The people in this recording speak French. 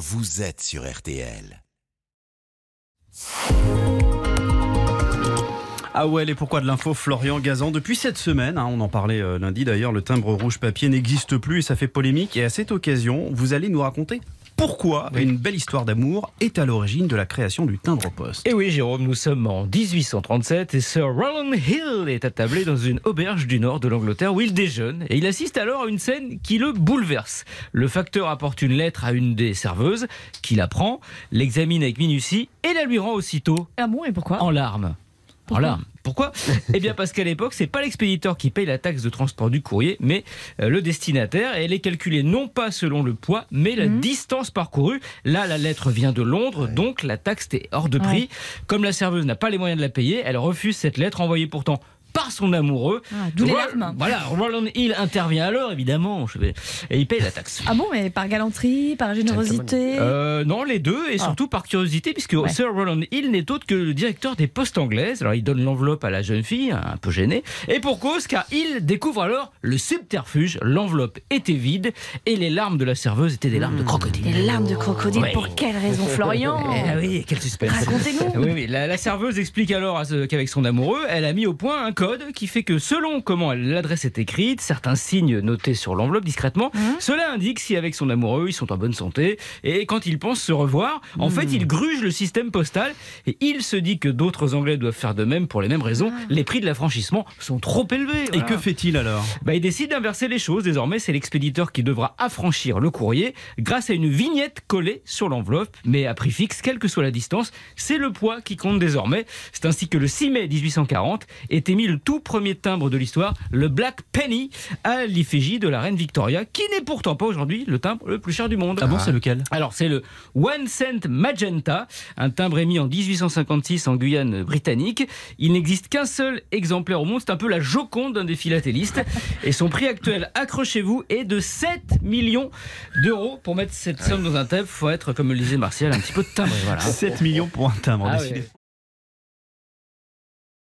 vous êtes sur RTL. Ah ouais, et pourquoi de l'info Florian Gazan Depuis cette semaine, hein, on en parlait euh, lundi d'ailleurs, le timbre rouge papier n'existe plus et ça fait polémique. Et à cette occasion, vous allez nous raconter pourquoi une belle histoire d'amour est à l'origine de la création du timbre poste. Et oui, Jérôme, nous sommes en 1837 et Sir Roland Hill est attablé dans une auberge du nord de l'Angleterre où il déjeune et il assiste alors à une scène qui le bouleverse. Le facteur apporte une lettre à une des serveuses qui la prend, l'examine avec minutie et la lui rend aussitôt Ah bon, et pourquoi? en larmes. En larmes. Pourquoi Eh bien parce qu'à l'époque, c'est pas l'expéditeur qui paye la taxe de transport du courrier, mais euh, le destinataire. Et elle est calculée non pas selon le poids, mais la Mhm. distance parcourue. Là, la lettre vient de Londres, donc la taxe est hors de prix. Ouais. Comme la serveuse n'a pas les moyens de la payer, elle refuse cette lettre envoyée pourtant par son amoureux. Ah, D'où les larmes. Voilà, Roland Hill intervient alors, évidemment, je vais- et il paye la taxe. Ah bon, mais par galanterie, par générosité Euh, non, les deux, et Ah. surtout par curiosité, puisque Ouais. Sir Roland Hill n'est autre que le directeur des postes anglaises. Alors il donne l'enveloppe à la jeune fille, un peu gênée, et pour cause, car il découvre alors le subterfuge. L'enveloppe était vide, et les larmes de la serveuse étaient des larmes de crocodile. Des larmes de crocodile, pour quelle raison, Florian Eh oui, quel suspense. Racontez-nous. Oui, oui, la, la serveuse explique alors qu'avec son amoureux, elle a mis au point un code qui fait que selon comment l'adresse est écrite, certains signes notés sur l'enveloppe discrètement, Mhm. cela indique si avec son amoureux ils sont en bonne santé et quand ils pensent se revoir, en fait il gruge le système postal et il se dit que d'autres Anglais doivent faire de même pour les mêmes raisons. Les prix de l'affranchissement sont trop élevés. Et que fait-il alors? Bah, il décide d'inverser les choses. Désormais, c'est l'expéditeur qui devra affranchir le courrier grâce à une vignette collée sur l'enveloppe, mais à prix fixe, quelle que soit la distance. C'est le poids qui compte désormais. C'est ainsi que le 6 mai 1840 est émis le tout premier timbre de l'histoire, le Black Penny, à l'effigie de la reine Victoria, qui n'est pourtant pas aujourd'hui le timbre le plus cher du monde. Ah bon, c'est lequel? Alors, c'est le One Cent Magenta, un timbre émis en 1856 en Guyane britannique. Il n'existe qu'un seul exemplaire au monde. C'est un peu la joconde d'un des philatélistes. Et son prix actuel, accrochez-vous, est de 7 millions d'euros. Pour mettre cette somme dans un timbre, il faut être, comme le disait Martial, un petit peu timbré. Voilà. 7 millions pour un timbre, Ah oui.